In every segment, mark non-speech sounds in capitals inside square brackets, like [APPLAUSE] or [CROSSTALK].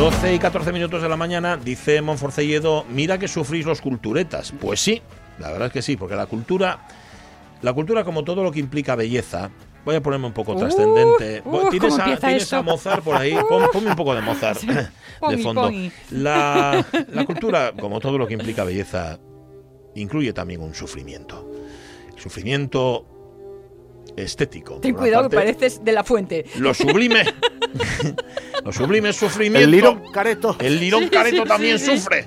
12 y 14 minutos de la mañana, dice Monforcelledo, mira que sufrís los culturetas. Pues sí, la verdad es que sí, porque la cultura, la cultura como todo lo que implica belleza, voy a ponerme un poco trascendente. uh, ¿Tienes, ¿cómo a, empieza tienes a Mozart por ahí? Pon- ponme un poco de Mozart de fondo. La, [LAUGHS] la cultura, como todo lo que implica belleza, incluye también un sufrimiento. El sufrimiento estético. Ten cuidado que parte. pareces de la fuente. Lo sublime. [LAUGHS] [LAUGHS] lo sublime es sufrimiento. El lirón careto. El lirón careto también sufre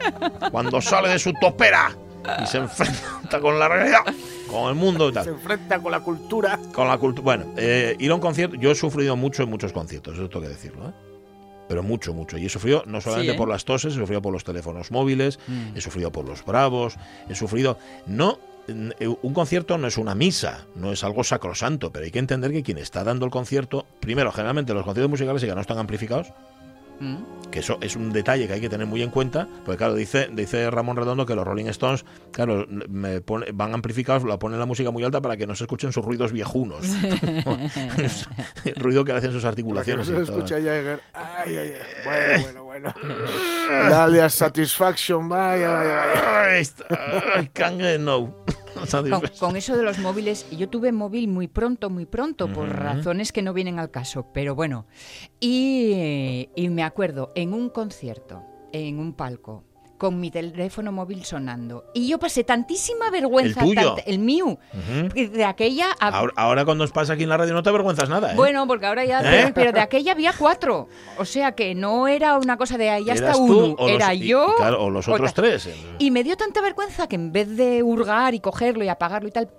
cuando sale de su topera y se enfrenta con la realidad, con el mundo y Se tal. enfrenta con la cultura. Con la cultura. Bueno, eh, ir a un concierto. Yo he sufrido mucho en muchos conciertos, eso tengo que decirlo, ¿eh? Pero mucho, mucho. Y he sufrido no solamente Sí, ¿eh? por las toses, he sufrido por los teléfonos móviles, he sufrido por los bravos, he sufrido. No. Eh, Un concierto no es una misa, no es algo sacrosanto, pero hay que entender que quien está dando el concierto, primero, generalmente los conciertos musicales ya no están amplificados, Mm. que eso es un detalle que hay que tener muy en cuenta, porque claro, dice, dice Ramón Redondo que los Rolling Stones, claro, me pone- van amplificados, la ponen la música muy alta para que no se escuchen sus ruidos viejunos. [LAUGHS] El ruido que hacen sus que no articulaciones. se escucha. Ay, ay, ay. Bueno, bueno, bueno. Dale a Satisfaction. Vaya, vaya, vaya. Ay, no. [LAUGHS] Con, con eso de los móviles, yo tuve móvil muy pronto, muy pronto, por razones que no vienen al caso, pero bueno. Y, y me acuerdo, en un concierto, en un palco, con mi teléfono móvil sonando, y yo pasé tantísima vergüenza, ¿El tuyo? tant- el mío, de aquella... Ahora, ahora cuando os pasa aquí en la radio no te avergüenzas nada, ¿eh? Bueno, porque ahora ya... ¿Eh? Pero de aquella había cuatro. O sea que no era una cosa de ahí hasta tú uno. los- era yo... y claro, o los otros tres. Y me dio tanta vergüenza que en vez de hurgar y cogerlo y apagarlo y tal,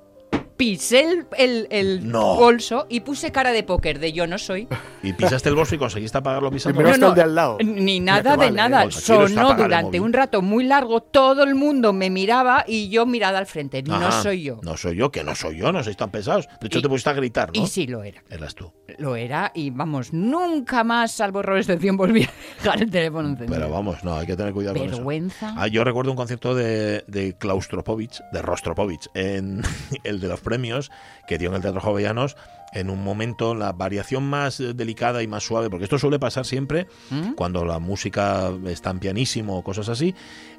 pisé el, el- el No. bolso y puse cara de póker de yo no soy. Y pisaste el bolso y conseguiste apagarlo pisando. Primero No, de al lado. Ni nada de vale, nada. Sonó durante un rato muy largo, todo el mundo me miraba y yo mirada al frente. No soy yo. No soy yo, que no soy yo, no sois tan pesados. De hecho, Y- te pusiste a gritar, ¿no? Y sí lo era. Eras tú. Lo era y vamos, nunca más, salvo errores de excepción, volví a dejar el teléfono encendido. Pero vamos, no, hay que tener cuidado con eso. Vergüenza. Ah, yo recuerdo un concierto de, de Klaustropovich, de Rostropovich, en [LAUGHS] el de los premios que dio en el Teatro Jovellanos, en un momento la variación más eh, delicada y más suave, porque esto suele pasar siempre ¿Mm? cuando la música está en pianísimo o cosas así,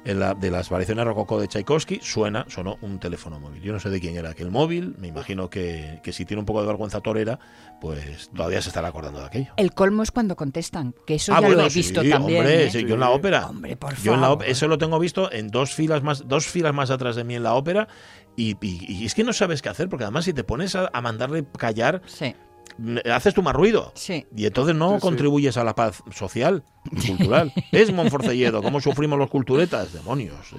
en la- de las variaciones rococó de Tchaikovsky, suena, sonó un teléfono móvil. Yo no sé de quién era aquel móvil, me imagino que, que si tiene un poco de vergüenza torera, pues todavía se estará acordando de aquello. El colmo es cuando contestan, que eso Ah, ya bueno, lo he sí, visto también. ¿eh? sí, yo en la ópera. Hombre, por Yo en la favor. ópera- eso lo tengo visto en dos filas más, dos filas más atrás de mí en la ópera. Y, y- y es que no sabes qué hacer, porque además si te pones a, a mandarle callar, Sí, mm, haces tú más ruido. sí. Y entonces no Sí, sí. contribuyes a la paz social y [LAUGHS] cultural. es Monforcelledo, cómo sufrimos los culturetas, demonios. eh.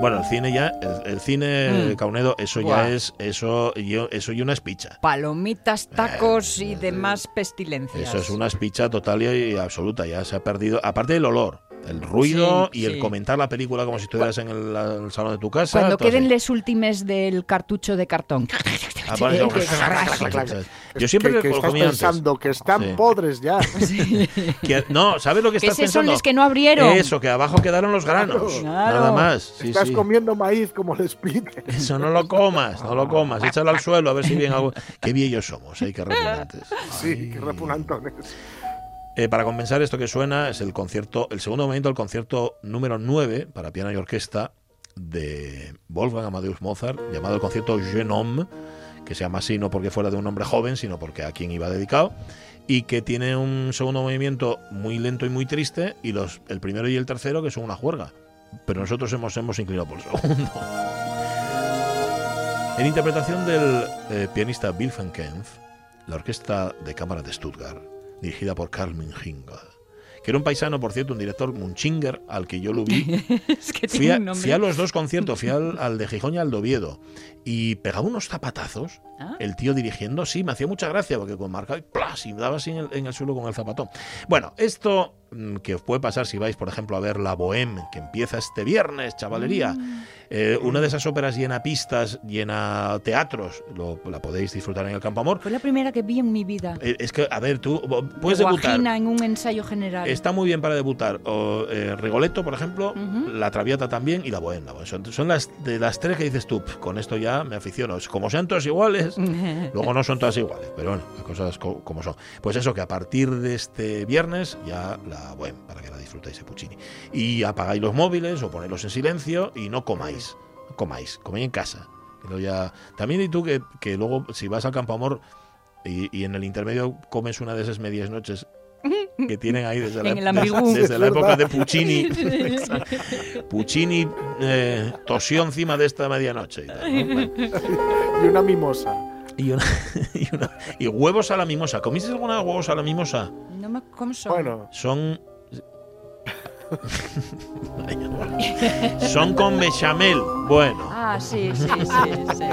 Bueno, el cine ya, el, el cine Mm. Caunedo, eso Buah. ya es, eso, yo, eso y una espicha. Palomitas, tacos y demás pestilencias. Eh, Eso es una espicha total y, y absoluta. Ya se ha perdido. Aparte del olor, el ruido Sí, y el sí. comentar la película como si estuvieras en el, el salón de tu casa. Cuando queden así. les últimes del cartucho de cartón. Ah, [LAUGHS] que- Yo siempre que, que estás comía antes. pensando que están Sí. podres ya. [LAUGHS] Que- no, ¿sabes lo que Que estás esos son pensando? los que no abrieron. Eso, que abajo quedaron los granos. Claro. Nada más. Sí, estás sí. comiendo maíz como les pide. Eso no lo comas, no lo comas. Échalo al suelo a ver si bien algo. Qué viejos somos, ¿eh? Qué repugnantes. Sí, qué repugnantones. Eh, para compensar esto que suena es el concierto, el segundo momento del concierto número 9 para piano y orquesta de Wolfgang Amadeus Mozart, llamado el concierto Jeune Homme, que se llama así no porque fuera de un hombre joven, sino porque a quien iba dedicado, y que tiene un segundo movimiento muy lento y muy triste, y los, el primero y el tercero que son una juerga. Pero nosotros hemos, hemos inclinado por el segundo. [LAUGHS] En interpretación del eh, pianista Bill van Kempf, la Orquesta de Cámara de Stuttgart, dirigida por Carl Minginger, que era un paisano, por cierto, un director Munchinger, al que yo lo vi. [LAUGHS] es que Fui a, fui a los dos conciertos, fui al, al de Gijón y al de Oviedo, y pegaba unos zapatazos, Ah. el tío dirigiendo, sí, me hacía mucha gracia, porque con marcaba y ¡plas! y daba así en el, en el suelo con el zapatón. Bueno, esto mm, que os puede pasar si vais, por ejemplo, a ver La Bohème, que empieza este viernes, chavalería. Mm. Eh, una de esas óperas llena pistas, llena teatros, lo- la podéis disfrutar en el Campo Amor. Fue la primera que vi en mi vida. Eh, es que, a ver, tú puedes De debutar. En un ensayo general. Está muy bien para debutar. O, eh, Rigoletto, por ejemplo. La Traviata también y La Bohème. La Bohème. Son, son las de las tres que dices tú, "Pf, con esto ya me aficiono. Como sean todas iguales, [LAUGHS] luego no son todas iguales, pero bueno, las cosas co- como son. Pues eso, que a partir de este viernes ya La Bohème, para que la disfrutéis de Puccini. Y apagáis los móviles o ponedlos en silencio y no comáis. No comáis, coméis en casa. Luego ya... También y tú que, que luego, si vas al Campo Amor y, y en el intermedio comes una de esas medias noches que tienen ahí desde [LAUGHS] la, desde época de. Puccini. [LAUGHS] Puccini eh, tosió encima de esta medianoche. Y, tal, ¿no? Y una mimosa. y una- [LAUGHS] y una- y huevos a la mimosa. ¿Comiste alguna de huevos a la mimosa? No me, ¿Cómo son? Bueno, Son. [LAUGHS] Son con bechamel. Bueno, Ah, sí, sí, sí, sí.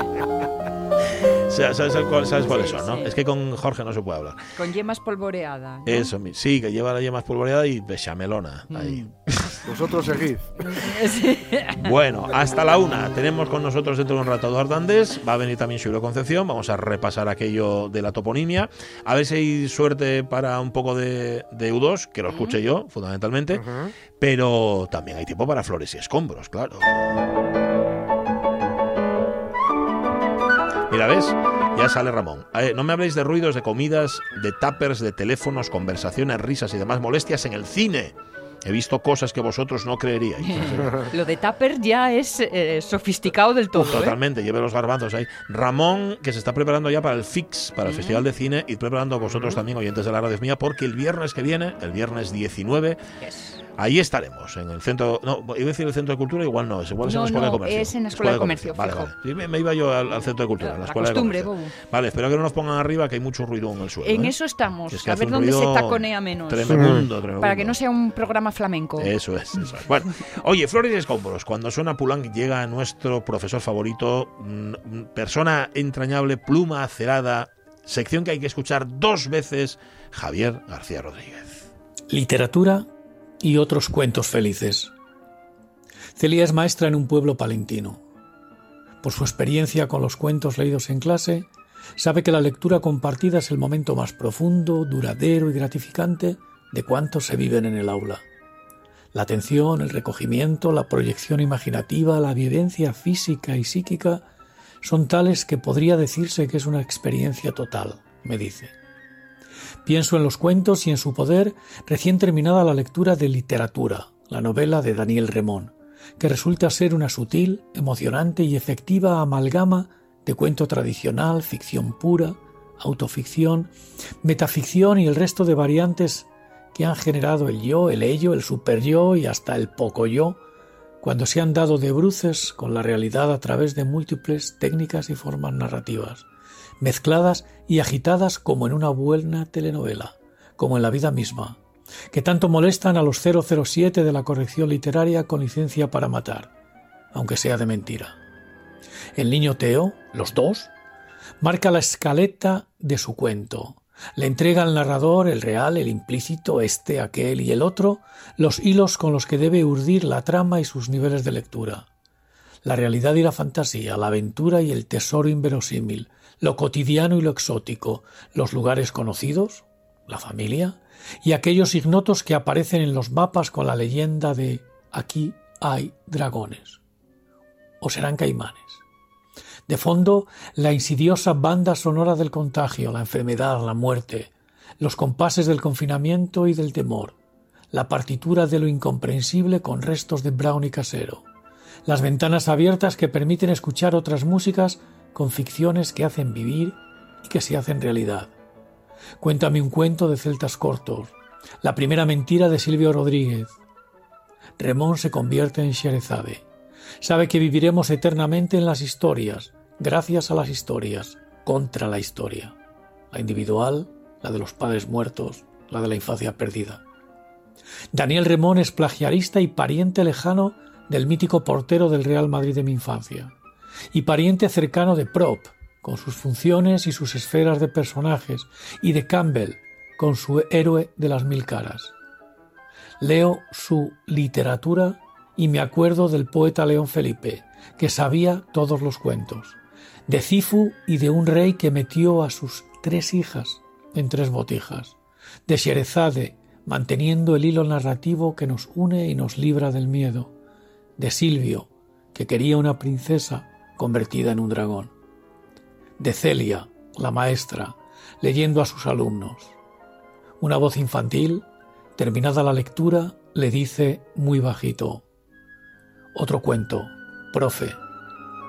¿Sabes, sabes cuál- sabes cuáles Sí, son, no? Es que con Jorge no se puede hablar. Con yemas polvoreada. ¿no? Eso, sí, que lleva la yema espolvoreada y bechamelona. Ahí. vosotros seguid. [LAUGHS] Sí. Bueno, hasta la una. Tenemos con nosotros dentro de un rato a Eduardo Andés. Va a venir también Xuro Concepción. Vamos a repasar aquello de la toponimia. A ver si hay suerte para un poco de, de U2, que lo escuche yo, fundamentalmente. Ujú. Pero también hay tiempo para flores y escombros, claro. Mira, ¿ves? Ya sale Ramón. Eh, no me habléis de ruidos, de comidas, de tuppers, de teléfonos, conversaciones, risas y demás molestias en el cine. He visto cosas que vosotros no creeríais. [LAUGHS] Lo de Tupper ya es eh, sofisticado del todo. ¿eh? Totalmente, lleve los garbanzos ahí. Ramón, que se está preparando ya para el FIX, para el Festival de Cine, y preparando vosotros también, oyentes de la radio mía, porque el viernes que viene, el viernes 19, Yes. Ahí estaremos, en el centro, no, iba a decir el centro de cultura, igual no, es igual es en la Escuela no, de Comercio. es en la Escuela de Comercio, Vale, fijo. vale. Sí, me, me iba yo al, al centro de cultura, en la La Escuela de costumbre, Comercio. bobo. Vale, espero que no nos pongan arriba, que hay mucho ruido en el suelo. En ¿eh? eso estamos. Que es que a ver dónde se taconea menos. Tremendo, tremendo. Para que no sea un programa flamenco. Eso es, eso es. Bueno, oye, Flores y Escombros, cuando suena Pulang llega nuestro profesor favorito, mm, persona entrañable, pluma acerada, sección que hay que escuchar dos veces, Javier García Rodríguez. Literatura y otros cuentos felices. Celia es maestra en un pueblo palentino. Por su experiencia con los cuentos leídos en clase, sabe que la lectura compartida es el momento más profundo, duradero y gratificante de cuantos se viven en el aula. La atención, el recogimiento, la proyección imaginativa, la vivencia física y psíquica son tales que podría decirse que es una experiencia total, me dice. Pienso en los cuentos y en su poder recién terminada la lectura de Literatura, la novela de Daniel Remón, que resulta ser una sutil, emocionante y efectiva amalgama de cuento tradicional, ficción pura, autoficción, metaficción y el resto de variantes que han generado el yo, el ello, el superyo y hasta el poco yo, cuando se han dado de bruces con la realidad a través de múltiples técnicas y formas narrativas mezcladas y agitadas como en una buena telenovela, como en la vida misma, que tanto molestan a los 007 de la corrección literaria con licencia para matar, aunque sea de mentira. El niño Teo, los dos, marca la escaleta de su cuento. Le entrega al narrador, el real, el implícito, este, aquel y el otro, los hilos con los que debe urdir la trama y sus niveles de lectura. La realidad y la fantasía, la aventura y el tesoro inverosímil, lo cotidiano y lo exótico, los lugares conocidos, la familia, y aquellos ignotos que aparecen en los mapas con la leyenda de aquí hay dragones. O serán caimanes. De fondo, la insidiosa banda sonora del contagio, la enfermedad, la muerte, los compases del confinamiento y del temor, la partitura de lo incomprensible con restos de brownie casero, las ventanas abiertas que permiten escuchar otras músicas con ficciones que hacen vivir y que se hacen realidad. Cuéntame un cuento de celtas cortos, La primera mentira de Silvio Rodríguez. Remón se convierte en Sherezade. Sabe que viviremos eternamente en las historias, gracias a las historias, contra la historia. La individual, la de los padres muertos, la de la infancia perdida. Daniel Remón es plagiarista y pariente lejano del mítico portero del Real Madrid de mi infancia, y pariente cercano de Prop, con sus funciones y sus esferas de personajes, y de Campbell, con su héroe de las mil caras. Leo su literatura y me acuerdo del poeta León Felipe, que sabía todos los cuentos, de Cifu y de un rey que metió a sus tres hijas en tres botijas, de Sherezade, manteniendo el hilo narrativo que nos une y nos libra del miedo, de Silvio, que quería una princesa convertida en un dragón, de Celia, la maestra, leyendo a sus alumnos. Una voz infantil, terminada la lectura, le dice muy bajito, otro cuento, profe,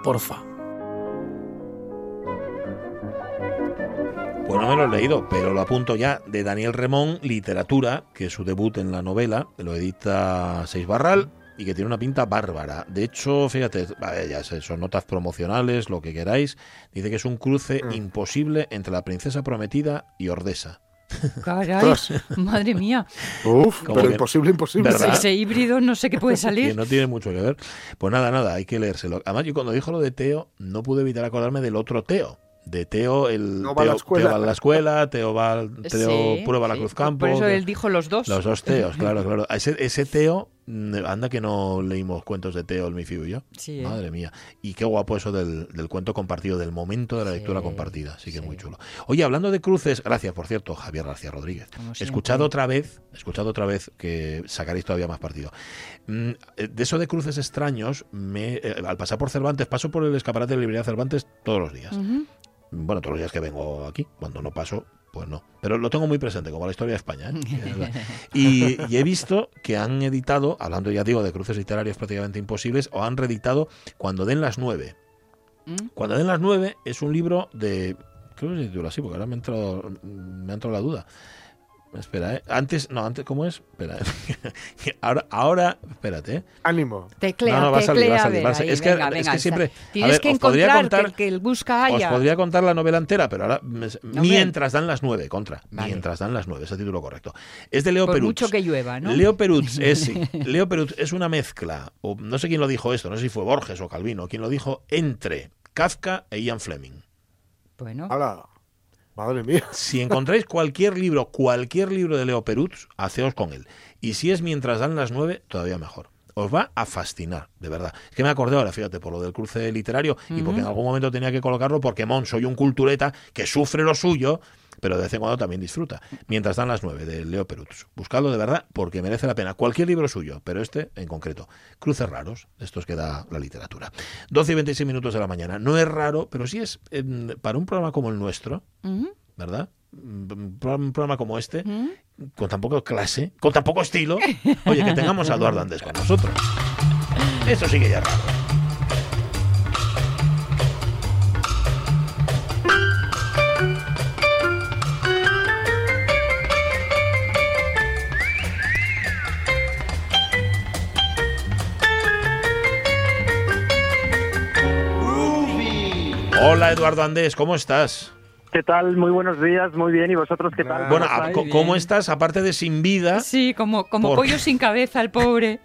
porfa. Pues no me lo he leído, pero lo apunto ya, de Daniel Remón, Literatura, que su debut en la novela, lo edita Seis Barral y que tiene una pinta bárbara. De hecho, fíjate, ya sé, son notas promocionales, lo que queráis. Dice que es un cruce Mm. imposible entre la princesa prometida y Ordesa. Caray, madre mía. Uf, Como pero que- imposible, imposible. ¿Verdad? Ese híbrido no sé qué puede [LAUGHS] Que salir. no tiene mucho que ver. Pues nada, nada, hay que leérselo. Además, yo cuando dijo lo de Teo, no pude evitar acordarme del otro Teo. De Teo, el No va a la Teo, escuela. Teo va a la escuela, Teo va al- Teo Sí, prueba la. Cruz Campo. Por eso él dijo los dos. Los dos Teos, [LAUGHS] claro, claro. Ese, ese Teo, mm, anda que no leímos cuentos de Teo, el mi Fiu y yo. Sí, ¿eh? Madre mía. Y qué guapo eso del, del cuento compartido, del momento de la lectura compartida. Así que sí. muy chulo. Oye, hablando de cruces, gracias, por cierto, Javier García Rodríguez. Escuchado otra vez, escuchado otra vez que sacaréis todavía más partido. Mm, eh, De eso de cruces extraños, me, eh, al pasar por Cervantes, paso por el escaparate de la librería Cervantes todos los días. Ujú. Bueno, todos los días que vengo aquí, cuando no paso, pues no. Pero lo tengo muy presente, como la historia de España. ¿eh? [LAUGHS] Y he visto que han editado, hablando ya digo de cruces literarios prácticamente imposibles, o han reeditado Cuando den las nueve. Mm. Cuando den las nueve es un libro de... Creo que se titula así, porque ahora me ha entrado, me ha entrado la duda. Espera, ¿eh? Antes, no, antes, ¿cómo es? Espera. ¿eh? [LAUGHS] ahora, ahora, espérate, ¿eh? Ánimo. Teclea, No, no, va a salir, va a salir, va a salir. ahí, Es que- venga, es que siempre-. Tienes a ver, que os encontrar contar- que, el que el busca Os haya. podría contar la novela entera, pero ahora mientras dan las nueve, contra. Vale. Mientras dan las nueve, ese título correcto. Es de Leo Por Perutz. mucho que llueva, ¿no? Leo Perutz [LAUGHS] es, sí. Leo Perutz es una mezcla, o no sé quién lo dijo esto, no sé si fue Borges o Calvino, quien lo dijo, entre Kafka e Ian Fleming. Bueno, Hala. Madre mía. Si encontráis cualquier libro, cualquier libro de Leo Perutz, haceos con él. Y si es mientras dan las nueve, todavía mejor. Os va a fascinar, de verdad. Es que me acordé ahora, fíjate, por lo del cruce literario y porque en algún momento tenía que colocarlo porque, Mon, soy un cultureta que sufre lo suyo, pero de vez en cuando también disfruta. Mientras dan las nueve, de Leo Perutz. Buscadlo de verdad porque merece la pena. Cualquier libro suyo, pero este en concreto. Cruces raros, estos que da la literatura. 12 y 26 minutos de la mañana. No es raro, pero sí es, para un programa como el nuestro, ¿verdad? Un pro- un programa como este, con tan poco clase, con tan poco estilo, oye, que tengamos a Eduardo Andés con nosotros. Eso sí que ya es raro. Hola Eduardo Andés, ¿cómo estás? ¿Qué tal? Muy buenos días, muy bien. ¿Y vosotros qué tal? Bueno, ¿Cómo estás? Aparte de sin vida, Sí, como, como Por- pollo sin cabeza, el pobre.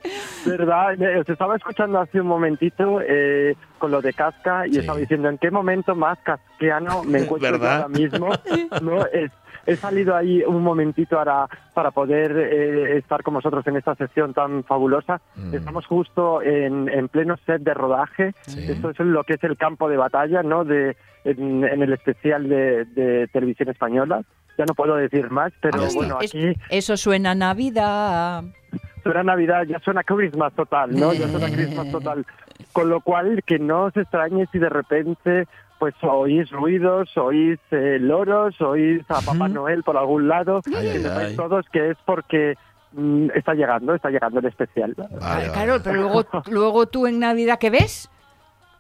¿Verdad? Os estaba escuchando hace un momentito eh, con lo de Casca y Sí. estaba diciendo en qué momento más casquiano me encuentro ¿Verdad? ahora mismo. [LAUGHS] ¿no? Es- he salido ahí un momentito para, para poder eh, estar con vosotros en esta sesión tan fabulosa. Mm. Estamos justo en, en pleno set de rodaje. Sí. Esto es lo que es el campo de batalla, ¿no? De, en, en el especial de, de televisión española. Ya no puedo decir más, pero está. bueno, Es- aquí Eso suena a Navidad. suena Navidad, ya suena Christmas total, ¿no? Ya suena Christmas total. Con lo cual, que no os extrañe si de repente pues oís ruidos, oís eh, loros, oís a Papá. Noel por algún lado, Ay, que ay, sepáis ay. todos que es porque mm, está llegando, está llegando el especial. Vale, claro, pero luego, [LAUGHS] luego tú en Navidad, ¿qué ves?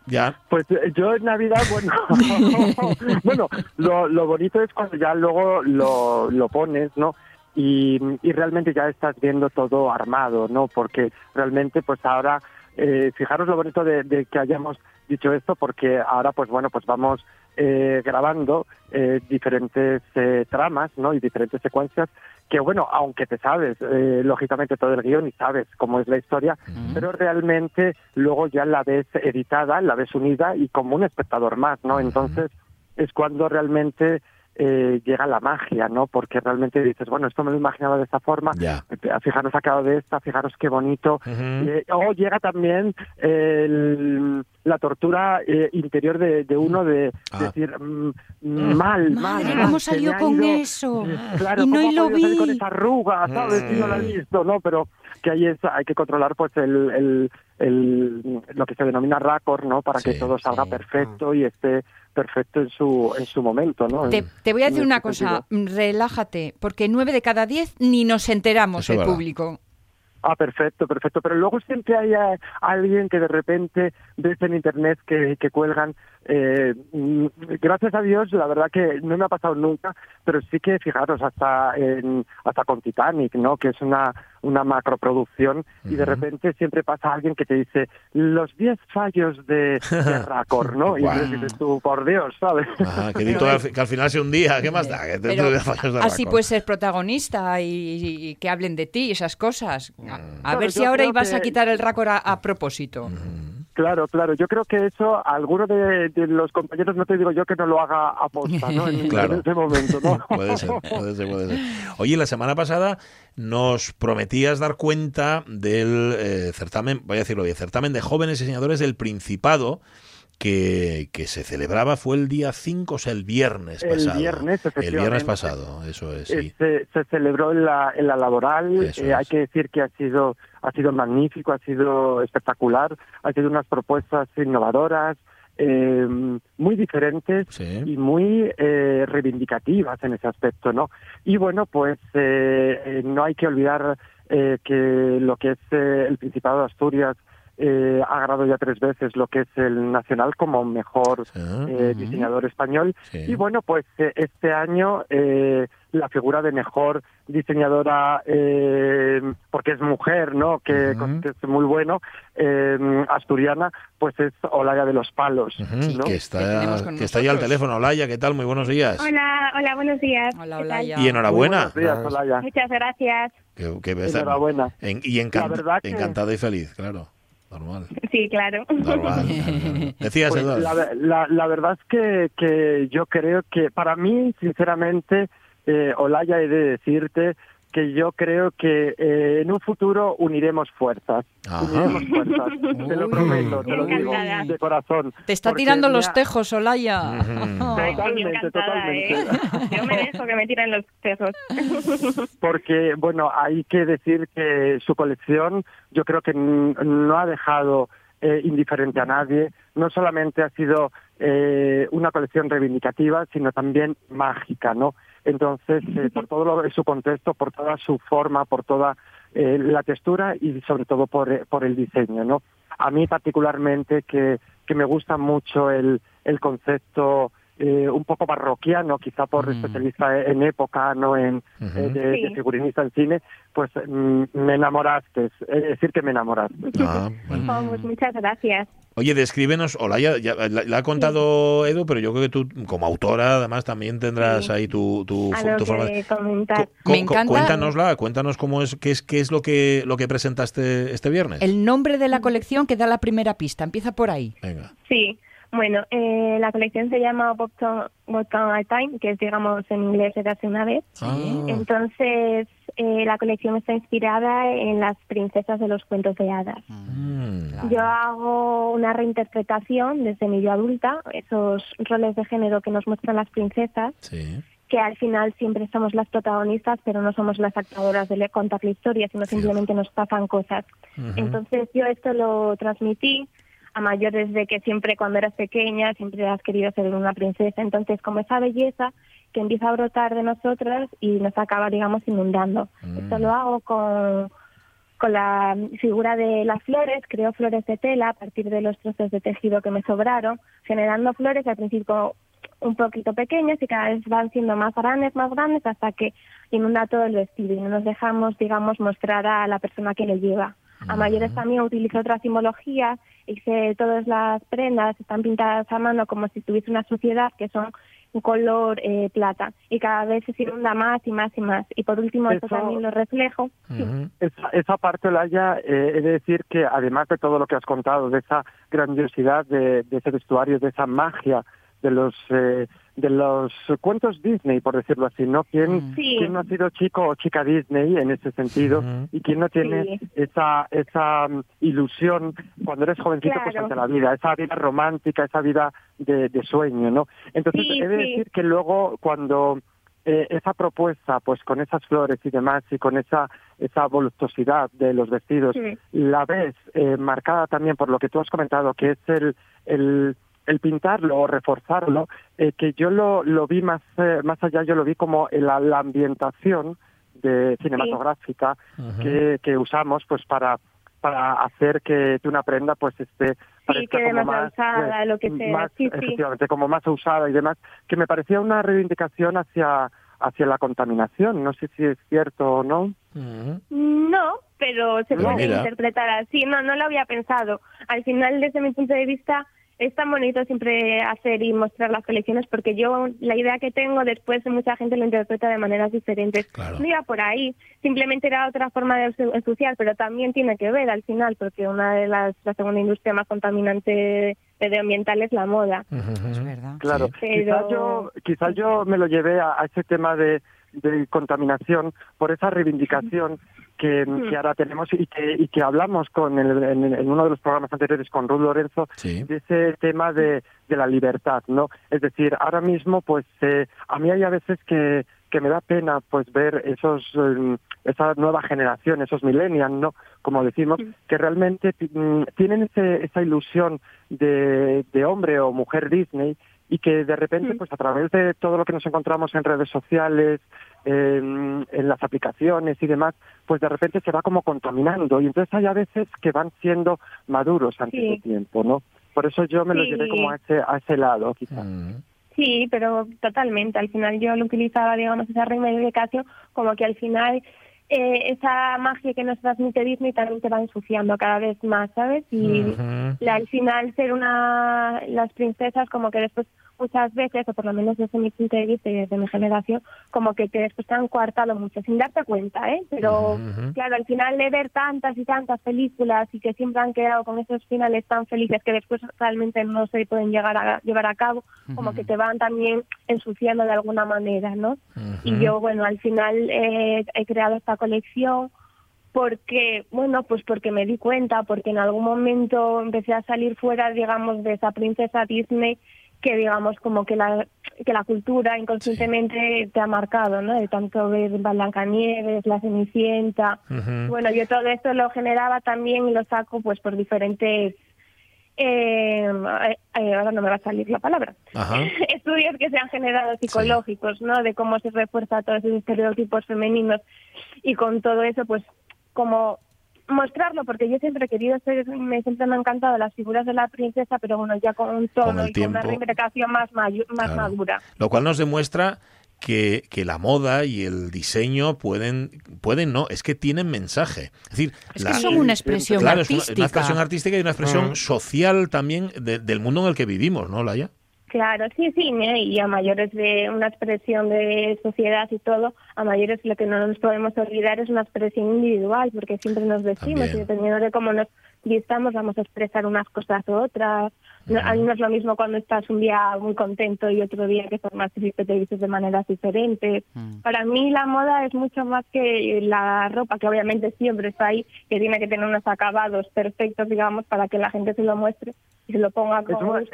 Ya. Pues eh, yo en Navidad, bueno, [LAUGHS] bueno, lo, lo bonito es cuando ya luego lo, lo pones, ¿no? Y, y realmente ya estás viendo todo armado, ¿no? Porque realmente, pues ahora, eh, fijaros lo bonito de, de que hayamos dicho esto, porque ahora, pues bueno, pues vamos eh, grabando eh, diferentes eh, tramas, ¿no? Y diferentes secuencias que, bueno, aunque te sabes, eh, lógicamente, todo el guion y sabes cómo es la historia, pero realmente luego ya la ves editada, la ves unida y como un espectador más, ¿no? Entonces es cuando realmente eh, llega la magia, ¿no? Porque realmente dices, bueno, esto me lo imaginaba de esta forma, eh, fijaros ha quedado de esta, fijaros qué bonito. Eh, o llega también el- la tortura eh, interior de, de uno de Ah. decir, mm, mal, mal, Madre, mal, ¿cómo salió con ido- eso? Claro, y no ¿cómo y lo salir con vi. esa arruga, ¿sabes? Y no la he Mm. visto, ¿no? Pero que ahí es, hay que controlar pues el, el, el- lo que se denomina raccord, ¿no? Para que Sí, todo salga sí. perfecto y esté perfecto en su en su momento, ¿no? Te, te voy a decir una cosa, sentido. relájate, porque nueve de cada diez ni nos enteramos Eso el verdad. público. Ah, perfecto, perfecto. Pero luego siempre hay eh, alguien que de repente ves en internet que, que cuelgan. Eh, mm, gracias a Dios, la verdad que no me ha pasado nunca, pero sí que fijaros hasta en, hasta con Titanic, ¿no? Que es una una macroproducción y de repente siempre pasa alguien que te dice los 10 fallos de, de [LAUGHS] Raccord, ¿no? Y dices tú, por Dios, ¿sabes? Ah, que, [LAUGHS] al fi- que al final sea un día, ¿qué más da? Que te- Pero te fallos de así puedes ser protagonista y, y que hablen de ti, esas cosas. A, a Claro, ver si ahora ibas a quitar el récord a, a propósito. Claro, claro. Yo creo que eso, alguno de, de los compañeros, no te digo yo que no lo haga a posta, ¿no? [LAUGHS] En, Claro. en ese momento, ¿no? [LAUGHS] Puede ser, puede ser, puede ser. Oye, la semana pasada nos prometías dar cuenta del eh, certamen, voy a decirlo bien, certamen de jóvenes diseñadores del Principado que, que se celebraba, fue el día 5, o sea, el viernes El pasado. viernes, El viernes pasado, eso es, sí. Este, se celebró en la, en la laboral. Eh. Hay que decir que ha sido, ha sido magnífico, ha sido espectacular, ha sido unas propuestas innovadoras, eh, muy diferentes Sí. y muy eh, reivindicativas en ese aspecto, ¿no? Y bueno, pues eh, eh, no hay que olvidar eh, que lo que es eh, el Principado de Asturias eh, ha ganado ya tres veces lo que es el Nacional como mejor Sí. eh, diseñador español. Sí. Y bueno, pues eh, este año eh, la figura de mejor diseñadora, eh, porque es mujer, ¿no? Que, es muy bueno, eh, asturiana, pues es Olaya de los Palos. Que está, que está ya al teléfono. Olaya, ¿qué tal? Muy buenos días. Hola, hola, buenos días. Hola. Olaya. Y enhorabuena. Muy buenos días, Olaya. Muchas gracias. Que, que- Enhorabuena. en- y encan- La verdad que- encantada y feliz, claro. Normal. Sí, claro. Normal. [LAUGHS] Decías, Pues Eduardo. la, ve- la- la verdad es que, que yo creo que para mí, sinceramente, eh, Olaya, he de decirte que yo creo que eh, en un futuro uniremos fuerzas. Ajá. Uniremos fuerzas. [LAUGHS] te lo prometo, te lo digo de corazón. Te está tirando los ha- tejos, Olaya. [LAUGHS] Totalmente, encantada, ¿eh? totalmente. Yo me dejo que me tiren los tejos. [LAUGHS] porque bueno hay que decir que su colección yo creo que n- no ha dejado eh, indiferente a nadie no solamente ha sido eh, una colección reivindicativa sino también mágica no entonces eh, por todo lo, su contexto por toda su forma por toda eh, la textura y sobre todo por, eh, por el diseño no a mí particularmente que que me gusta mucho el el concepto eh, un poco parroquiano, quizá por Mm. especialista en época, no en eh, de, Sí. de figurinista en cine, pues mm, me enamoraste, es decir que me enamoraste. Ah, bueno. Oh, pues muchas gracias. Oye, descríbenos, Olaya, ya, la, la ha contado Edu, pero yo creo que tú, como autora, además también tendrás Sí. ahí tu, tu, tu forma de... que comentar. Co- Me encanta- Cuéntanosla, cuéntanos cómo es, qué es, qué es lo que lo que presentaste este viernes. El nombre de la colección que da la primera pista. Empieza por ahí. Venga. Sí, bueno, eh, la colección se llama Boston, Boston a Time, que es, digamos, en inglés de hace una vez. Ah, Entonces, eh, la colección está inspirada en las princesas de los cuentos de hadas. mm, Yo hago una reinterpretación desde mi yo adulta, esos roles de género que nos muestran las princesas, sí. que al final siempre somos las protagonistas, pero no somos las actuadoras de contar la historia, sino simplemente nos pasan cosas. Entonces yo esto lo transmití a mayores de que siempre cuando eras pequeña siempre has querido ser una princesa. Entonces como esa belleza que empieza a brotar de nosotras y nos acaba, digamos, inundando. Mm. Esto lo hago con, con la figura de las flores, creo flores de tela a partir de los trozos de tejido que me sobraron, generando flores al principio un poquito pequeñas y cada vez van siendo más grandes, más grandes, hasta que inunda todo el vestido y no nos dejamos, digamos, mostrar a la persona que le lleva. A mayores también utilizo otra simbología, hice todas las prendas, están pintadas a mano como si tuviese una suciedad, que son un color eh, plata, y cada vez se inunda más y más y más. Y por último, esto Eso- también lo reflejo. Esa, esa parte, Laia, eh, he de decir que además de todo lo que has contado, de esa grandiosidad de, de ese vestuario, de esa magia de los eh, de los cuentos Disney, por decirlo así, ¿no? ¿Quién, Sí. quién no ha sido chico o chica Disney en ese sentido? Y quién no tiene Sí. esa esa mm, ilusión cuando eres jovencito pues ante la vida, esa vida romántica, esa vida de, de sueño, ¿no? Entonces Sí, he de sí. decir que luego cuando eh, esa propuesta, pues con esas flores y demás y con esa esa voluptuosidad de los vestidos, Sí. la ves eh, marcada también por lo que tú has comentado, que es el el, el pintarlo o reforzarlo, eh, que yo lo, lo vi más eh, más allá, yo lo vi como la, la ambientación de cinematográfica que, que usamos pues para para hacer que que una prenda pues esté quede como más usada, eh, lo que sea. más, Sí, sí. efectivamente como más usada y demás que me parecía una reivindicación hacia hacia la contaminación no sé si es cierto o no No, pero se puede interpretar así. No, no lo había pensado. Al final, desde mi punto de vista, es tan bonito siempre hacer y mostrar las colecciones porque yo la idea que tengo después mucha gente lo interpreta de maneras diferentes. No iba por ahí, simplemente era otra forma de ensu- ensuciar, pero también tiene que ver al final porque una de las la segunda industria más contaminante medioambiental es la moda. Es verdad. Claro, Pero- quizás yo, quizás yo me lo llevé a, a ese tema de, de contaminación por esa reivindicación que, que ahora tenemos y que, y que hablamos con el- en, en uno de los programas anteriores con Ruth Lorenzo de ese tema de, de la libertad, ¿no? Es decir, ahora mismo, pues eh, a mí hay a veces que que me da pena pues ver esos eh, esa nueva generación esos millennials no como decimos que realmente mm, tienen ese, esa ilusión de, de hombre o mujer Disney y que de repente pues a través de todo lo que nos encontramos en redes sociales en, en las aplicaciones y demás pues de repente se va como contaminando. Y entonces hay a veces que van siendo maduros antes Sí. de tiempo no por eso yo me lo llevé como a ese a ese lado quizás Sí, pero totalmente. Al final yo lo utilizaba, digamos, esa reivindicación como que al final eh, esa magia que nos transmite Disney también se va ensuciando cada vez más, ¿sabes? Y la- al final ser una las princesas como que después muchas veces o por lo menos desde mi punto de vista y desde mi generación como que te después te han coartado mucho sin darte cuenta eh pero claro al final de ver tantas y tantas películas y que siempre han quedado con esos finales tan felices que después realmente no se pueden llegar a llevar a cabo como que te van también ensuciando de alguna manera no y yo bueno al final eh, he creado esta colección porque, bueno, pues porque me di cuenta, porque en algún momento empecé a salir fuera, digamos, de esa princesa Disney que, digamos, como que la, que la cultura inconscientemente te ha marcado, ¿no? De tanto ver Blancanieves, La Cenicienta. Bueno, yo todo esto lo generaba también y lo saco, pues, por diferentes... Eh, eh, ahora no me va a salir la palabra. Ajá. [LAUGHS] estudios que se han generado psicológicos, ¿no? De cómo se refuerza todos esos estereotipos femeninos y con todo eso, pues, como mostrarlo, porque yo siempre he querido ser, me siempre me han encantado las figuras de la princesa, pero bueno, ya con un tono el y con una reivindicación más, más Claro. madura. Lo cual nos demuestra que, que la moda y el diseño pueden, pueden no, es que tienen mensaje. Es decir, Es que son una expresión claro, es una- artística. una, expresión artística y una expresión Mm. social también de- del mundo en el que vivimos, ¿no, Laia? Claro, sí, sí, y a mayores de una expresión de sociedad y todo, a mayores lo que no nos podemos olvidar es una expresión individual, porque siempre nos vestimos y dependiendo de cómo nos vistamos vamos a expresar unas cosas u otras. No, a mí no es lo mismo cuando estás un día muy contento y otro día que estás más triste te vistes de maneras diferentes. Para mí la moda es mucho más que la ropa, que obviamente siempre está ahí, que tiene que tener unos acabados perfectos, digamos, para que la gente se lo muestre y se lo ponga como es-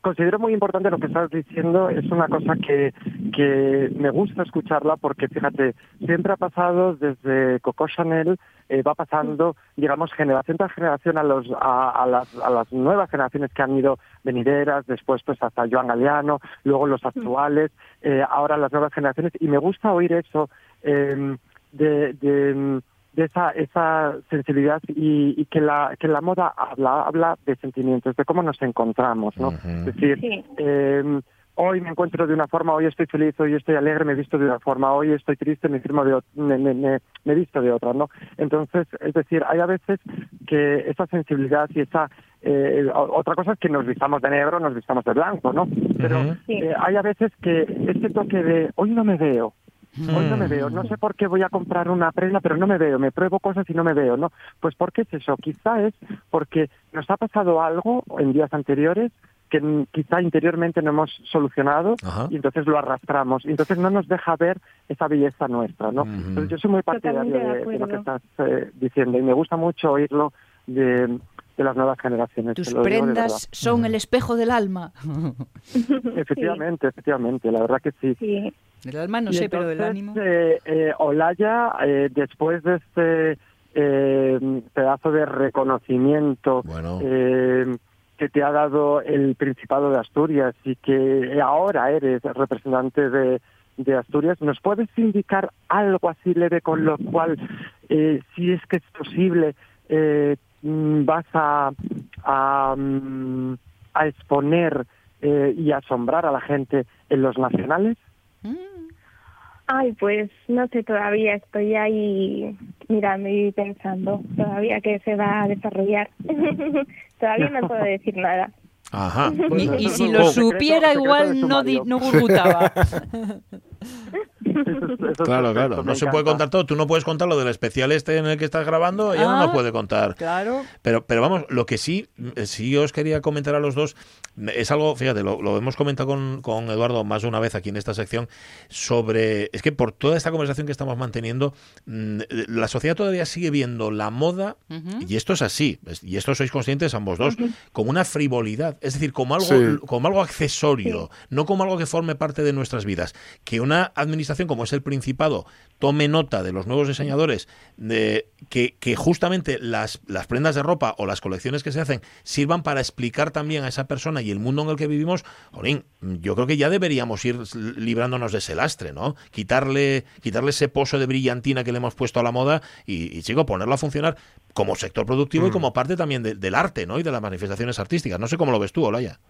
considero muy importante lo que estás diciendo. Es una cosa que, que me gusta escucharla porque, fíjate, siempre ha pasado desde Coco Chanel, eh, va pasando, digamos, generación tras generación a, los, a, a las, a las nuevas generaciones que han ido venideras, después pues hasta Joan Galeano, luego los actuales, eh, ahora las nuevas generaciones. Y me gusta oír eso eh, de, de, de esa, esa sensibilidad y, y que, la, que la moda habla, habla de sentimientos, de cómo nos encontramos, ¿no? Es decir, Sí. eh, hoy me encuentro de una forma, hoy estoy feliz, hoy estoy alegre, me he visto de una forma, hoy estoy triste, me, firmo de, me, me, me, me he visto de otra, ¿no? Entonces, es decir, hay a veces que esa sensibilidad y esa... eh, otra cosa es que nos vistamos de negro, nos vistamos de blanco, ¿no? Pero. Sí. eh, hay a veces que este toque de hoy no me veo, Hoy no me Mm. veo, no sé por qué voy a comprar una prenda, pero no me veo, me pruebo cosas y no me veo, ¿no? Pues ¿por qué es eso? Quizá es porque nos ha pasado algo en días anteriores que quizá interiormente no hemos solucionado Ajá. y entonces lo arrastramos y entonces no nos deja ver esa belleza nuestra, ¿no? Entonces yo soy muy partidario de de, de lo que estás eh, diciendo y me gusta mucho oírlo de, de las nuevas generaciones. Tus prendas son el espejo del alma. [LAUGHS] Efectivamente, efectivamente, la verdad que sí. Sí, Del alma no Y sé, pero del ánimo. eh, eh, Olaya, eh, después de este eh, pedazo de reconocimiento Bueno. eh, que te ha dado el Principado de Asturias y que ahora eres representante de, de Asturias, ¿nos puedes indicar algo así leve con lo cual, eh, si es que es posible, vas a, a, mm, a exponer eh, y asombrar a la gente en los nacionales? Ay, pues no sé, todavía estoy ahí mirando y pensando, todavía que se va a desarrollar. [LAUGHS] todavía no puedo decir nada. Ajá. Y, y si lo supiera, secreto igual no, no gurgutaba. [LAUGHS] Eso Claro, claro. No se puede contar todo. Tú no puedes contar lo del especial este en el que estás grabando, ella no Ah. nos puede contar. Claro. Pero, pero vamos, lo que sí, sí os quería comentar a los dos, es algo, fíjate, lo, lo hemos comentado con, con Eduardo más de una vez aquí en esta sección, sobre, es que por toda esta conversación que estamos manteniendo, mm, la sociedad todavía sigue viendo la moda, y esto es así, es- y esto sois conscientes ambos dos, como una frivolidad, es decir, como algo, Sí. como algo accesorio, no como algo que forme parte de nuestras vidas. Que una administración como es el Principado tome nota de los nuevos diseñadores, de que, que justamente las, las prendas de ropa o las colecciones que se hacen sirvan para explicar también a esa persona y el mundo en el que vivimos, Jorín, yo creo que ya deberíamos ir librándonos de ese lastre, ¿no? Quitarle, quitarle ese pozo de brillantina que le hemos puesto a la moda y, y chico, ponerlo a funcionar como sector productivo y como parte también de- del arte, ¿no? Y de las manifestaciones artísticas. No sé cómo lo ves tú, Olaya.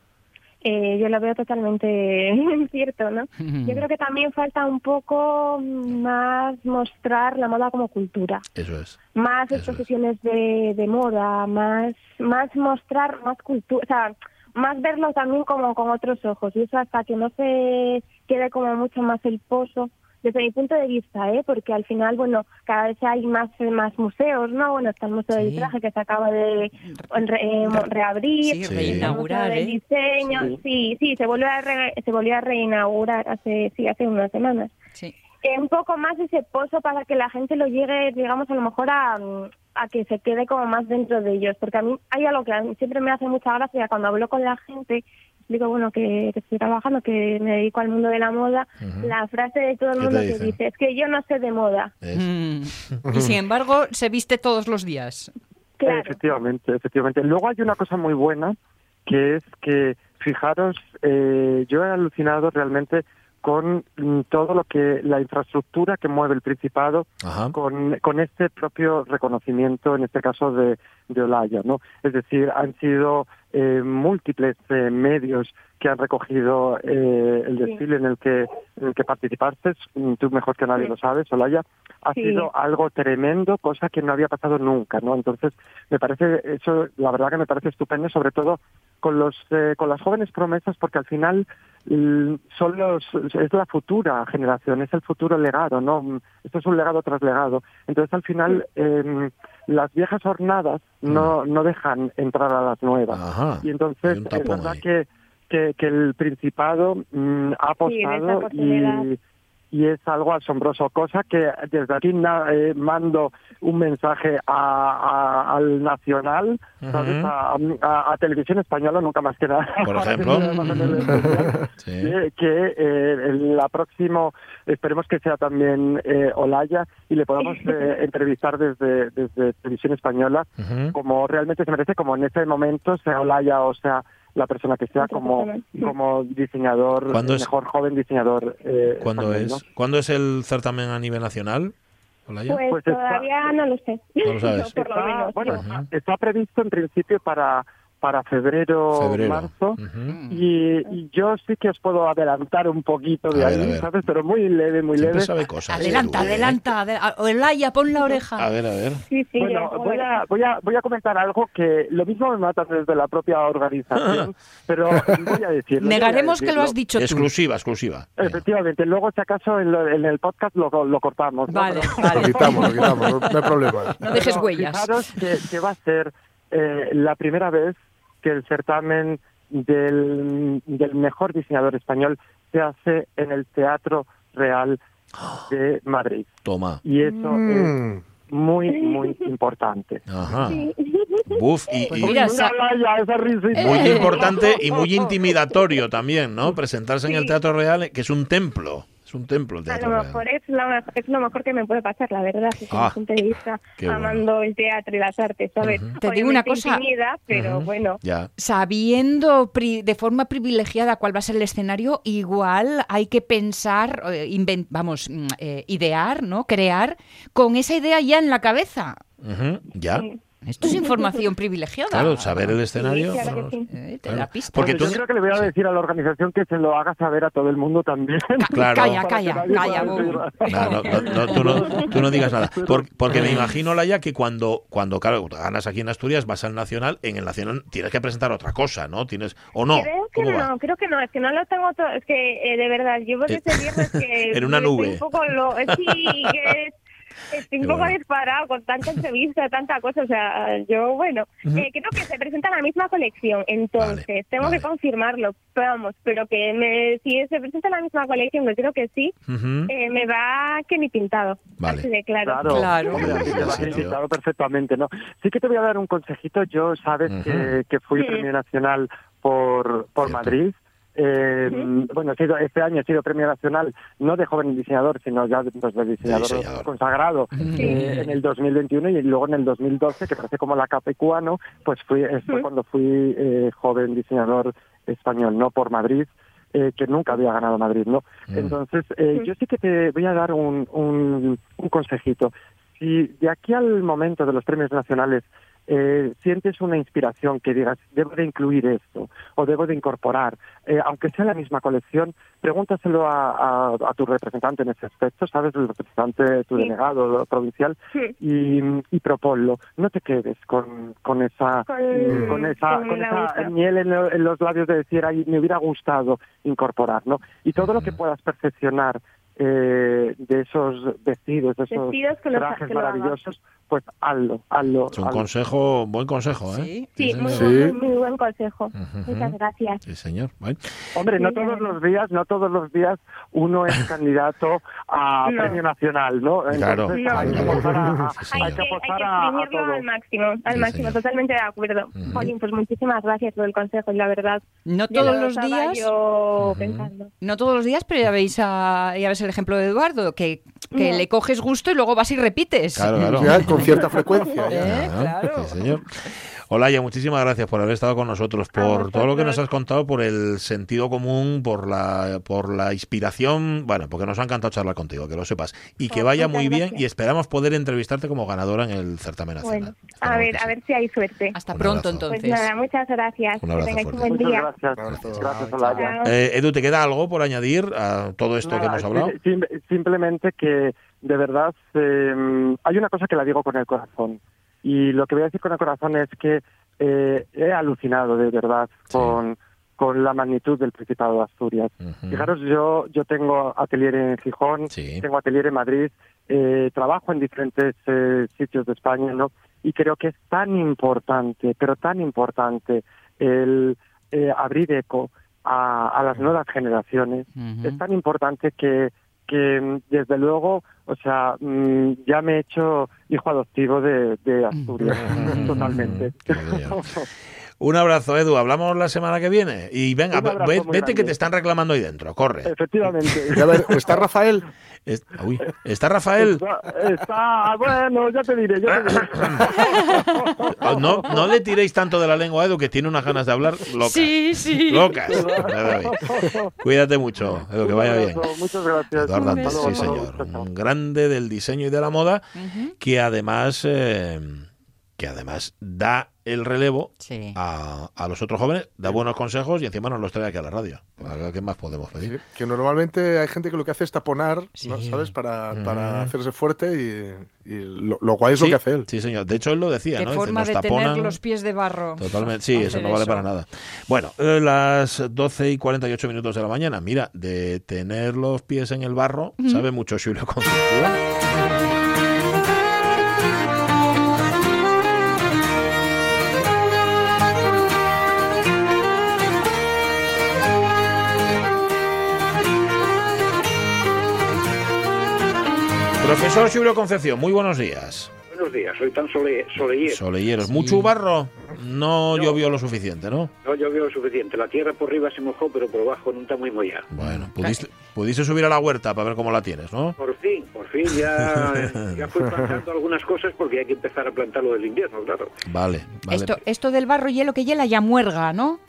Eh, yo lo veo totalmente [LAUGHS] cierto, ¿no? Yo creo que también falta un poco más mostrar la moda como cultura, Eso es. más Eso es. exposiciones de, de moda, más más mostrar más cultura, o sea, más verlo también como con otros ojos y eso hasta que no se quede como mucho más el pozo desde mi punto de vista, ¿eh? porque al final, bueno, cada vez hay más más museos, ¿no? Bueno, está el Museo del. Traje que se acaba de re- eh, reabrir, Sí, reinaugurar, el ¿eh? diseño, Sí. sí, sí, se volvió a re- se volvió a reinaugurar hace sí hace unas semanas. Sí. Eh, un poco más ese pozo para que la gente lo llegue, digamos, a lo mejor a, a que se quede como más dentro de ellos, porque a mí hay algo que a mí siempre me hace mucha gracia cuando hablo con la gente, digo, bueno, que, que estoy trabajando, que me dedico al mundo de la moda, la frase de todo el ¿Qué mundo que dice, es que yo no sé de moda. Mm. Y sin embargo, se viste todos los días. Claro. Efectivamente, efectivamente. Luego hay una cosa muy buena, que es que, fijaros, eh, yo he alucinado realmente con mm, todo lo que, la infraestructura que mueve el Principado Ajá. con, con este propio reconocimiento, en este caso de, de Olaya, ¿no? Es decir, han sido eh, múltiples eh, medios que han recogido eh, el Sí. desfile en el que en el que participaste, mm, tú mejor que nadie Sí. lo sabes, Olaya, ha Sí. sido algo tremendo, cosa que no había pasado nunca, ¿no? Entonces, me parece eso, la verdad que me parece estupendo, sobre todo con los eh, con las jóvenes promesas, porque al final mm, son los es la futura generación, es el futuro legado, ¿no? Mm, Esto es un legado tras legado. Entonces, al final, em, las viejas hornadas no no dejan entrar a las nuevas. Ajá. Y entonces es verdad que, que, que el Principado mm, ha apostado y, y es algo asombroso, cosa que desde aquí na- eh, mando un mensaje a, a- al Nacional, a, a- a Televisión Española, nunca más que nada. Por [LAUGHS] ejemplo. [LAUGHS] Sí. que, que eh, la próximo esperemos que sea también eh, Olaya y le podamos [LAUGHS] eh, entrevistar desde, desde Televisión Española como realmente se merece, como en ese momento, sea Olaya o sea la persona que sea, como, como diseñador, ¿Cuándo el es? mejor joven diseñador. Eh, ¿Cuándo español, es? ¿Cuándo es el certamen a nivel nacional? Olaya? Pues, Pues está- todavía no lo sé. No lo sabes. [LAUGHS] por lo Está, menos. bueno, no. está previsto en principio para, para febrero, Febrero. marzo. Ujú. Y, y yo sí que os puedo adelantar un poquito de A ahí, ver. ¿sabes? Pero muy leve, muy Siempre leve. sabe cosas. Adelanta, ¿eh? adelanta. adel- Olaya, pon la oreja. A ver, a ver. Sí, sí, Bueno, yo- voy a, voy, a, voy a comentar algo que lo mismo me matan desde la propia organización, [LAUGHS] pero voy a decirlo. Negaremos que lo has dicho tú. Exclusiva, exclusiva. Efectivamente, luego si acaso en, lo- en el podcast lo, lo cortamos. ¿no? Vale, [LAUGHS] Lo quitamos, lo quitamos, no, no hay problema. No dejes Pero huellas. Fijaros que, que va a ser eh, la primera vez que el certamen del, del mejor diseñador español se hace en el Teatro Real de Madrid. Toma. Y eso Mm. es muy, muy importante. Ajá. Buf, y, Pues y mira, esa risita. muy Eh. importante y muy [LAUGHS] intimidatorio también, ¿no? Presentarse en el Teatro Real, que es un templo. Es un templo el A lo mejor es lo, mejor- es lo mejor que me puede pasar, la verdad, desde Ah, mi punto de vista, bueno. amando el teatro y las artes, ¿sabes? Te digo una cosa. intimida, pero Ujú. bueno. Ya. Sabiendo pri- de forma privilegiada cuál va a ser el escenario, igual hay que pensar, eh, inven- vamos, mm, eh, idear, ¿no? Crear con esa idea ya en la cabeza. Ya. Sí. Esto es información privilegiada. Claro, saber el escenario. Sí, claro sí. Eh, te Claro. da pista. Porque tú- yo creo que le voy a decir a la organización que se lo haga saber a todo el mundo también. [LAUGHS] Claro. Calla, calla, calla, No, no, no, no, tú, no, tú no digas nada. [LAUGHS] Por- porque me imagino, Laia, que cuando, cuando claro, ganas aquí en Asturias, vas al Nacional, en el Nacional tienes que presentar otra cosa, ¿no? Tienes ¿O no? Creo que ¿Cómo no, va? creo que no, es que no lo tengo todo, es que eh, de verdad, llevo Eh, desde viernes que... [LAUGHS] en una nube. Un poco lo, sí, que estoy un poco bueno. disparado con tanta entrevista, tanta cosa, o sea, yo, bueno, eh, creo que se presenta la misma colección, entonces, Vale, tengo vale. que confirmarlo, pero vamos, pero que me, si se presenta la misma colección, que creo que sí, eh, me va que ni pintado, Vale. así de claro. Claro, Claro. hombre, te va Sí, tío. invitado perfectamente, ¿no? Sí que te voy a dar un consejito. Yo sabes que, que fui Sí. premio nacional por, por Cierto. Madrid. Eh, Bueno, he sido, este año he sido premio nacional no de joven diseñador, sino ya de, pues, de diseñador, consagrado eh, en el 2021 y luego en el 2012, que parece como la Capecua, ¿no? Pues fui, es fue Sí. cuando fui eh, joven diseñador español, no por Madrid, eh, que nunca había ganado Madrid, ¿no? Mm. Entonces, eh, yo sí que te voy a dar un, un, un consejito. Si de aquí al momento de los premios nacionales eh, sientes una inspiración que digas, debo de incluir esto o debo de incorporar, eh, aunque sea la misma colección, pregúntaselo a, a, a tu representante en ese aspecto, ¿sabes? El representante, tu Sí. delegado provincial, Sí. y, y proponlo. No te quedes con, con esa Con- con esa, con esa miel en, lo- en los labios de decir, ay, me hubiera gustado incorporar, ¿no? Y todo lo que puedas perfeccionar eh, de esos vestidos, de esos Vestidos que trajes que maravillosos, pues hazlo, hazlo. Es un hazlo. consejo, buen consejo, ¿eh? Sí. Sí, muy, señor. Sí. buen- muy buen consejo. Ujú. Muchas gracias. Sí, señor. Bueno, Hombre, no Sí, todos los días, no todos los días uno es [LAUGHS] candidato a No. premio nacional, ¿no? Claro, Entonces, claro. hay que apostar a, Sí, hay Hay que hay a, a al máximo, al Sí, máximo, señor. totalmente de acuerdo. Ujú. Jolín, pues muchísimas gracias por el consejo, y la verdad. No todos lo los días. Yo Ujú. pensando. No todos los días, pero ya veis, a, ya ves el ejemplo de Eduardo, que, que No. le coges gusto y luego vas y repites. claro, claro. Con cierta [LAUGHS] frecuencia. ¿Eh? Claro. sí, señor. Olaya, muchísimas gracias por haber estado con nosotros, por todo lo que nos has contado, por el sentido común, por la, por la inspiración, bueno, porque nos ha encantado charlar contigo, que lo sepas. Y que Oh, vaya muy bien y esperamos poder entrevistarte como ganadora en el certamen nacional. Bueno, a ver, a ver si hay suerte. Hasta Un pronto, abrazo. Pues entonces. nada, muchas gracias. Un abrazo que tengáis un fuerte. buen Muchas día. gracias. Gracias, Olaya. Eh, Edu, ¿te queda algo por añadir a todo esto que hemos hablado? sim- simplemente que de verdad eh, hay una cosa que la digo con el corazón y lo que voy a decir con el corazón es que eh, he alucinado de verdad Sí. con, con la magnitud del Principado de Asturias. Fijaros, yo, yo tengo atelier en Gijón, Sí. tengo atelier en Madrid, eh, trabajo en diferentes eh, sitios de España, ¿no? Y creo que es tan importante, pero tan importante el eh, abrir eco a, a las nuevas generaciones. Es tan importante que, que mm, desde luego, o sea, mm, ya me he hecho hijo adoptivo de, de [LAUGHS] Asturias, totalmente. Un abrazo, Edu. Hablamos la semana que viene. Y venga, vete que te están reclamando ahí dentro. Corre. Efectivamente. [LAUGHS] Y a ver, ¿está Rafael? Es- uy, ¿Está Rafael? Está, está- bueno, ya te diré, ya te diré. Oh, No, no le tiréis tanto de la lengua a Edu, que tiene unas ganas de hablar locas. Sí, sí. Locas. [LAUGHS] Cuídate mucho, Edu, que vaya bien. Muchas gracias. Eduardo sí señor. Un grande del diseño y de la moda, que además, eh, que además da el relevo Sí. a, a los otros jóvenes, da buenos consejos y encima nos los trae aquí a la radio. ¿Qué más podemos Sí, pedir? que normalmente hay gente que lo que hace es taponar, ¿no? ¿sabes? Para, Mm. para hacerse fuerte y, y lo, lo guay es lo que hace él. Sí, señor. De hecho, él lo decía, Qué ¿no? Dice, forma nos de taponan. tener los pies de barro. Totalmente, sí, eso no vale eso. para nada. Bueno, eh, las 12 y 48 minutos de la mañana. Mira, de tener los pies en el barro, sabe mucho Julio Concepción. Profesor Julio Concepción, muy buenos días. Buenos días, soy tan sole, soleyero. Soleyeros, ¿mucho barro? No, No. llovió lo suficiente, ¿no? No llovió lo suficiente. La tierra por arriba se mojó, pero por abajo no está muy mollada. Bueno, pudiste, pudiste subir a la huerta para ver cómo la tienes, ¿no? Por fin, por fin ya, [LAUGHS] ya fui plantando algunas cosas porque hay que empezar a plantar lo del invierno, claro. Vale, vale. Esto, esto del barro hielo que hiela ya muerga, ¿no?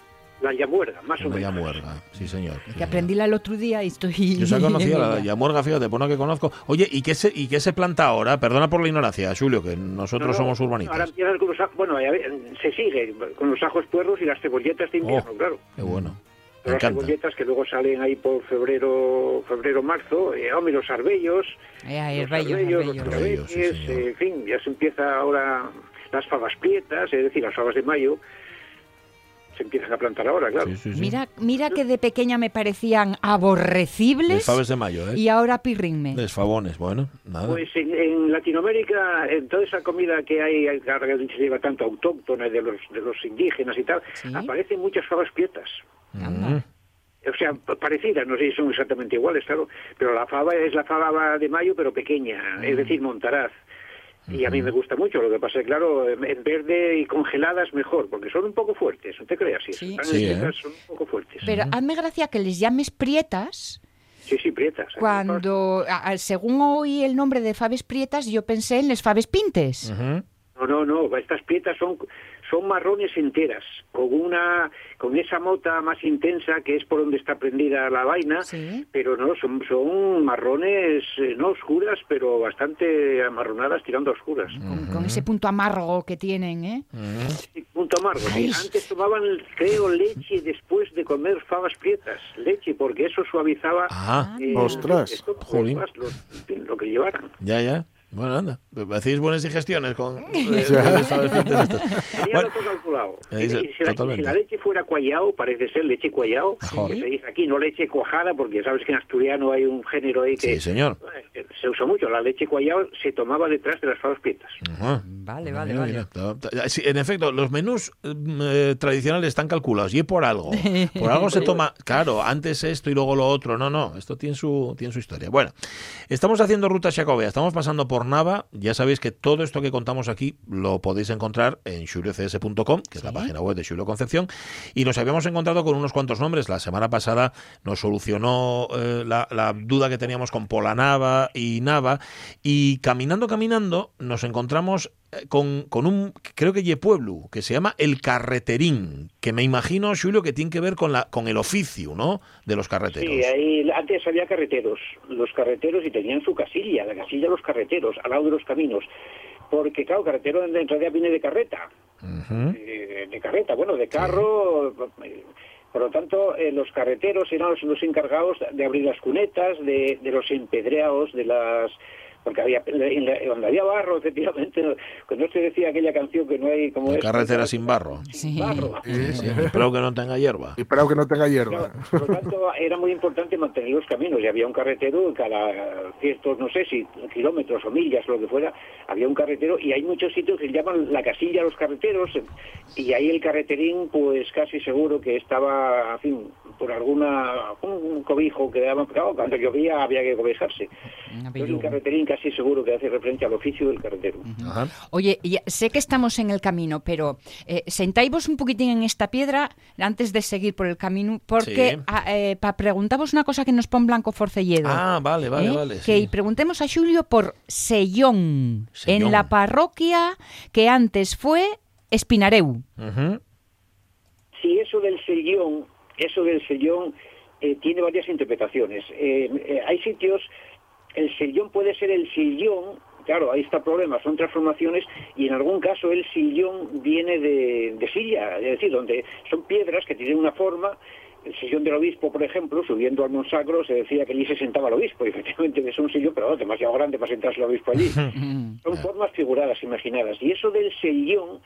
La yamuerga, más o menos. yamuerga, sí señor. sí, Que señor. aprendí el otro día y estoy... Yo se conocía [LAUGHS] la yamuerga, fíjate, por que conozco. Oye, ¿y qué se, y qué se planta ahora? Perdona por la ignorancia, Julio, que nosotros No, no, somos Ahora urbanitas. empiezan con los ajos, bueno, ver, se sigue con los ajos puerros y las cebolletas de invierno, Oh. claro. Qué bueno. Pero las encanta. cebolletas que luego salen ahí por febrero, febrero, marzo, eh, hombre, los arbellos, Eh, los arbellos, los herbellos. Arbellos, sí, eh, en fin, ya se empieza ahora las fabas prietas, es decir, las fabas de mayo, se empiezan a plantar ahora, claro. Sí, sí, sí. Mira, mira que de pequeña me parecían aborrecibles Les faves de mayo, ¿eh? y ahora pirrinme. Les fabones, bueno, nada. Pues en, en Latinoamérica, en toda esa comida que hay, que ahora que se lleva tanto autóctona y de los, de los indígenas y tal, Sí. aparecen muchas fabas prietas. Mm. O sea, parecidas, no sé si son exactamente iguales, claro, pero la fava es la fava de mayo, pero pequeña, es decir, montaraz. Y a mí me gusta mucho, lo que pasa es claro, en verde y congeladas mejor, porque son un poco fuertes, no te creas, si Sí. Sí, ¿eh? son un poco fuertes. Pero hazme gracia que les llames prietas Sí, sí, prietas. cuando, a- según oí el nombre de faves prietas, yo pensé en les faves pintes. No, no, no, estas prietas son, son marrones enteras, con una con esa mota más intensa que es por donde está prendida la vaina, Sí. pero no, son, son marrones eh, no oscuras, pero bastante amarronadas tirando a oscuras. Con, con ese punto amargo que tienen, ¿eh? Sí, Punto amargo. sí. Antes tomaban, creo, leche después de comer fabas prietas. Leche, porque eso suavizaba... Ah, eh, Ostras, esto, pues, jolín. más lo, lo que llevaran. ya, ya. Bueno, anda. Hacéis buenas digestiones con... [LAUGHS] eh, si, la, totalmente. si la leche fuera cuayao, parece ser leche Mejor. que se dice aquí, no leche cuajada, porque sabes que en asturiano hay un género ahí que Sí, señor. Se usa mucho. La leche cuayao se tomaba detrás de las fabas prietas. Ajá. Vale, vale, Mira, vale. mira, sí, en efecto, los menús mm, eh, tradicionales están calculados y es por algo. [LAUGHS] Por algo se toma, claro, antes esto y luego lo otro. No, no, esto tiene su, tiene su historia. Bueno, estamos haciendo Ruta Chacobea, estamos pasando por Nava. Ya sabéis que todo esto que contamos aquí lo podéis encontrar en xuriocs.com, que es la página web de Xulio Concepción. Y nos habíamos encontrado con unos cuantos nombres. La semana pasada nos solucionó eh, la, la duda que teníamos con Polanava y Nava. Y caminando, caminando, nos encontramos eh, con, con un, creo que Pueblo, que se llama El Carreterín, que me imagino, Julio, que tiene que ver con, la, con el oficio, ¿no?, de los carreteros. Sí, ahí antes había carreteros, los carreteros y tenían su casilla, la casilla de los carreteros, al lado de los caminos. Porque, claro, carretero en realidad viene de carreta, eh, de carreta, bueno, de carro. eh, Por lo tanto, eh, los carreteros eran los, encargados de abrir las cunetas, de, de los empedreados, de las porque había en la- donde había barro efectivamente cuando se decía aquella canción que no hay como es carretera sin barro. Sí. barro Sí, sí, espero que no tenga hierba. Y espero que no tenga Claro, hierba. por lo tanto, era muy importante mantener los caminos y había un carretero cada ciertos, no sé si kilómetros o millas o lo que fuera, había un carretero y hay muchos sitios que se llaman la casilla a los carreteros y ahí el carreterín, pues casi seguro que estaba, en fin, por alguna, un cobijo que daban, claro, cuando llovía había que cobijarse. Un Entonces, el carreterín casi casi seguro que hace referencia al oficio del carretero. Ajá. Oye, ya- sé que estamos en el camino, pero eh, sentáis un poquitín en esta piedra antes de seguir por el camino, porque Sí. ah, eh, para preguntamos una cosa que nos pon Blanco Forcelledo. Ah, vale, vale, ¿eh? vale. Que sí. preguntemos a Julio por Sellón, Sellón. en la parroquia que antes fue Espinareu. Ujú. Sí, eso del sellón, eso del sellón eh, tiene varias interpretaciones. Eh, eh, hay sitios, el sellón puede ser el sillón, claro, ahí está el problema, son transformaciones y en algún caso el sillón viene de, de silla, es decir, donde son piedras que tienen una forma. El sillón del obispo, por ejemplo, subiendo al Monsacro, se decía que allí se sentaba el obispo, y [LAUGHS] efectivamente es un sillón, pero no, demasiado grande para sentarse el obispo allí. [LAUGHS] Son formas figuradas, imaginadas. Y eso del sellón,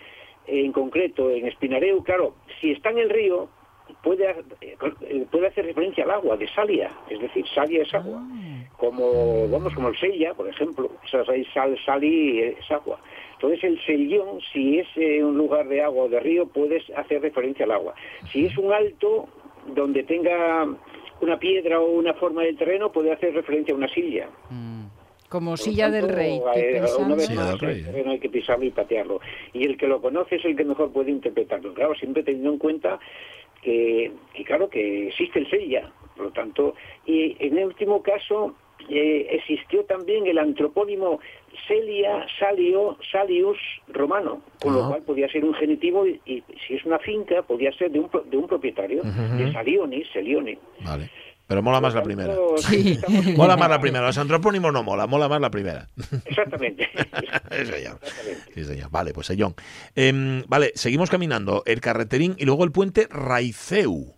eh, en concreto, en Espinareu, claro, si está en el río, puede, eh, puede hacer referencia al agua, de salia, es decir, salia es agua. Como, vamos, como el sella, por ejemplo, o sea, hay sal, sali es agua. Entonces el sellón, si es eh, un lugar de agua o de río, puedes hacer referencia al agua. Si es un alto donde tenga una piedra o una forma del terreno, puede hacer referencia a una silla. Como Por lo silla del rey. eh, pensando. Una vez Silla más, del rey, el terreno hay que pisarlo y patearlo. Y el que lo conoce es el que mejor puede interpretarlo. Claro, siempre teniendo en cuenta que, que claro, que existe el sella. Por lo tanto, y en el último caso eh, existió también el antropónimo Celia, Salio, Salius romano, con Ah. lo cual podía ser un genitivo y, y si es una finca podía ser de un, de un propietario, de Salioni, Selione. Vale. Pero mola más la primera. Sí. Mola más la primera. Los antropónimos no mola, mola más la primera. Exactamente. [LAUGHS] Sí, señor. Sí, señor. Vale, pues Sellón. Em, vale, seguimos caminando. El carreterín y luego el puente Raiceu.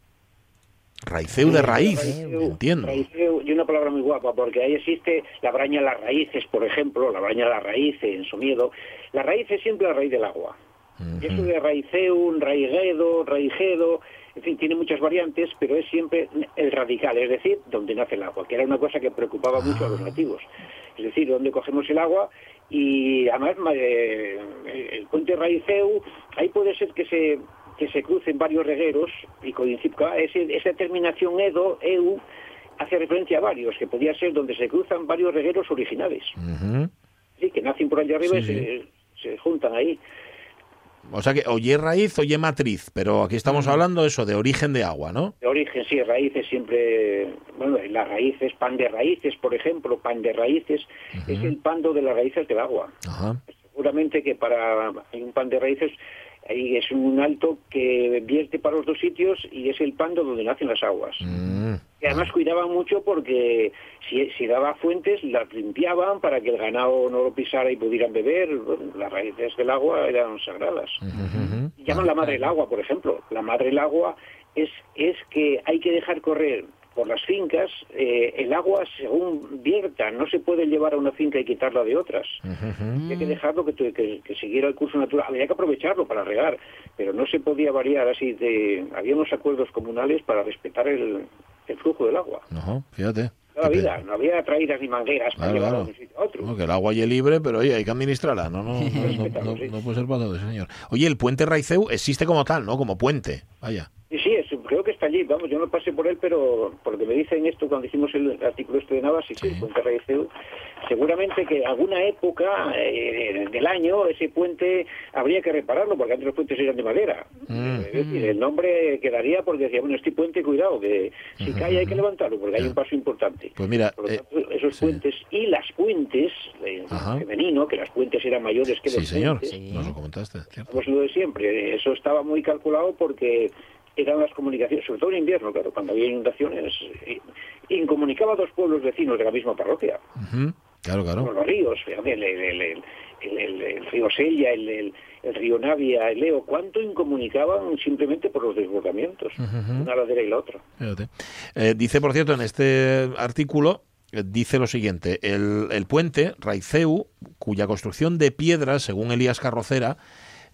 Raiceu de raíz, Raiceu, entiendo. raiceu, y una palabra muy guapa, porque ahí existe la braña de las raíces, por ejemplo, la braña de las raíces en su miedo. La raíz es siempre la raíz del agua. Y eso de raiceum, raiguedo, raigedo, en fin, tiene muchas variantes, pero es siempre el radical, es decir, donde nace el agua, que era una cosa que preocupaba mucho a los nativos. Es decir, donde cogemos el agua y además eh, el puente Raiceu, ahí puede ser que se que se crucen varios regueros y coincida esa terminación edo, eu, hace referencia a varios, que podía ser donde se cruzan varios regueros originales. Sí, que nacen por allá arriba y se, se juntan ahí. O sea que oye raíz, oye matriz, pero aquí estamos hablando eso de origen de agua, ¿no? De origen, sí, raíces siempre, bueno, las raíces, pan de raíces, por ejemplo, pan de raíces, es el pando de las raíces del agua. Seguramente que para un pan de raíces ahí es un alto que vierte para los dos sitios y es el pando donde nacen las aguas. Mm. Además cuidaban mucho porque si, si daba fuentes las limpiaban para que el ganado no lo pisara y pudieran beber. Bueno, las raíces del agua eran sagradas. Ujú. Llaman la madre del agua, por ejemplo. La madre del agua es, es que hay que dejar correr por las fincas eh, el agua según vierta. No se puede llevar a una finca y quitarla de otras. Hay que dejarlo que, que, que siguiera el curso natural. Había que aprovecharlo para regar, pero no se podía variar así. De, había unos acuerdos comunales para respetar el, el flujo del agua. Ajá, fíjate. Toda la vida, no había traídas ni mangueras para Claro, llevar claro. de un sitio a otro. No, que el agua es libre, pero oye, hay que administrarla. No, no, no, no, no- puede ser para todo, señor. Oye, el puente Raiceu existe como tal, ¿no? Como puente. Vaya. Sí, sí, está allí, vamos, yo no pasé por él, pero por lo que me dicen esto cuando hicimos el artículo este de Navas, sí, sí, el puente Raiceu, seguramente que alguna época eh, del año ese puente habría que repararlo, porque antes los puentes eran de madera. Mm. Es decir, el nombre quedaría porque decía, bueno, este puente, cuidado, que si cae hay que levantarlo, porque hay un paso importante. Pues mira, Por lo eh, tanto, esos sí. puentes y las puentes, en Ajá. femenino, que las puentes eran mayores que Sí, los señor. puentes, Nos lo comentaste. cierto. pues lo de siempre. Eso estaba muy calculado porque eran las comunicaciones, sobre todo en invierno, claro, cuando había inundaciones, eh, incomunicaba a dos pueblos vecinos de la misma parroquia. Claro, claro. los ríos, fíjate, el, río Sella, el, río Navia, el Leo, cuánto incomunicaban simplemente por los desbordamientos, una ladera y la otra. Eh, dice, por cierto, en este artículo, eh, dice lo siguiente, el, el puente Raiceu, cuya construcción de piedra, según Elías Carrocera,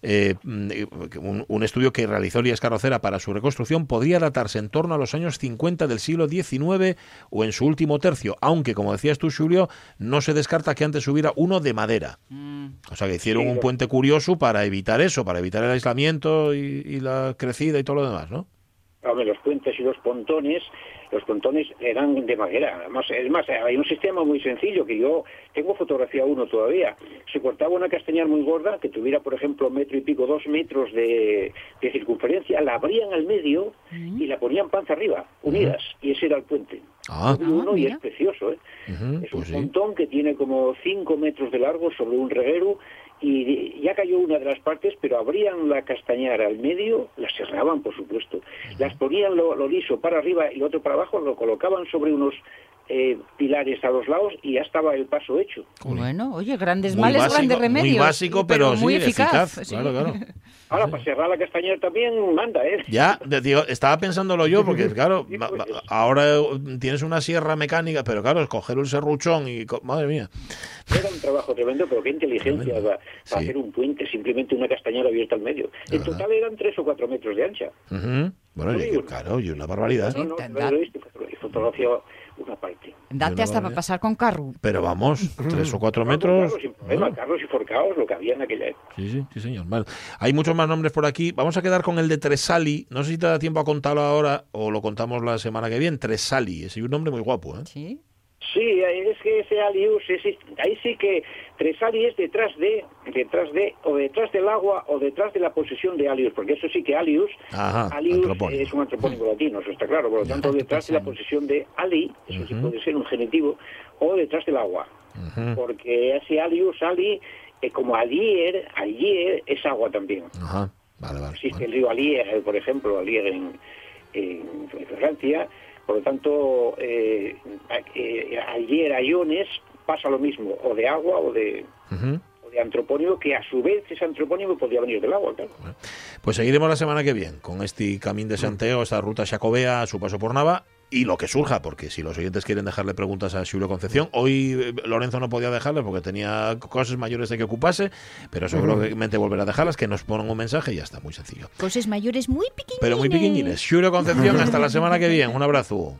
eh, mm, eh, un, un estudio que realizó Elías Carrocera para su reconstrucción, podría datarse en torno a los años 50 del siglo XIX o en su último tercio, aunque, como decías tú, Julio, no se descarta que antes hubiera uno de madera. O sea, que hicieron Sí, un puente curioso para evitar eso, para evitar el aislamiento y, y la crecida y todo lo demás, ¿no? Hombre, los puentes y los pontones los pontones eran de madera. Además, es más, hay un sistema muy sencillo que yo tengo fotografía uno todavía. Se cortaba una castañar muy gorda que tuviera, por ejemplo, metro y pico, dos metros de, de circunferencia, la abrían al medio y la ponían panza arriba, unidas, y ese era el puente. Ah. Uno y mira. es precioso, ¿eh? Es un pues sí. pontón que tiene como 5 metros de largo sobre un reguero y ya cayó una de las partes, pero abrían la castañara al medio, la cerraban, por supuesto, las ponían lo, lo liso para arriba y lo otro para abajo, lo colocaban sobre unos eh, pilares a los lados y ya estaba el paso hecho. Bueno, oye, grandes Muy males, básico, grandes muy remedios. básico, pero muy sí, eficaz. eficaz, sí. claro, claro. [LAUGHS] Ahora, para cerrar la castañera también manda, ¿eh? Ya, digo, estaba pensándolo yo, porque [LAUGHS] claro, Sí, pues. ahora tienes una sierra mecánica, pero claro, escoger un serruchón y... co- Madre mía. Era un trabajo tremendo, pero qué inteligencia Tremendo. para, para Sí. hacer un puente, simplemente una castañera abierta al medio. En verdad. total eran 3 o 4 metros de ancha. Bueno, y, claro, y una barbaridad. No, no, no una parte. Date hasta para pasar con carro. Pero vamos, tres o cuatro metros. carros problema, Bueno, carros y forcados, lo que había en aquella época. Sí, sí, sí, señor. Vale. Hay muchos más nombres por aquí. Vamos a quedar con el de Tresali. No sé si te da tiempo a contarlo ahora o lo contamos la semana que viene. Tresali. Es un nombre muy guapo, ¿eh? Sí. Sí, es que ese alius, ese- ahí sí que Tresali es detrás de, detrás de, o detrás del agua, o detrás de la posesión de alius, porque eso sí que alius, Ajá, alius es un antropónimo latino, eso está claro, por lo tanto detrás de la posesión de ali, eso sí puede ser un genitivo, o detrás del agua, porque ese alius, ali, eh, como alier, alier es agua también. Ajá. Vale, vale. Existe Bueno. el río Alier, por ejemplo, Alier en, en Francia. Por lo tanto, eh, eh, Alier pasa lo mismo, o de agua o de, Ujú. o de antropónimo, que a su vez ese antropónimo podría venir del agua, claro. Pues seguiremos la semana que viene con este Camín de Santiago, esta ruta Xacobea, a su paso por Nava y lo que surja, porque si los oyentes quieren dejarle preguntas a Julio Concepción, hoy eh, Lorenzo no podía dejarle porque tenía cosas mayores de que ocupase, pero seguramente volverá a dejarlas, que nos pongan un mensaje y ya está, muy sencillo. Cosas mayores muy pequeñitas. Pero muy pequeñines. Julio Concepción, [LAUGHS] hasta la semana que viene. Un abrazo.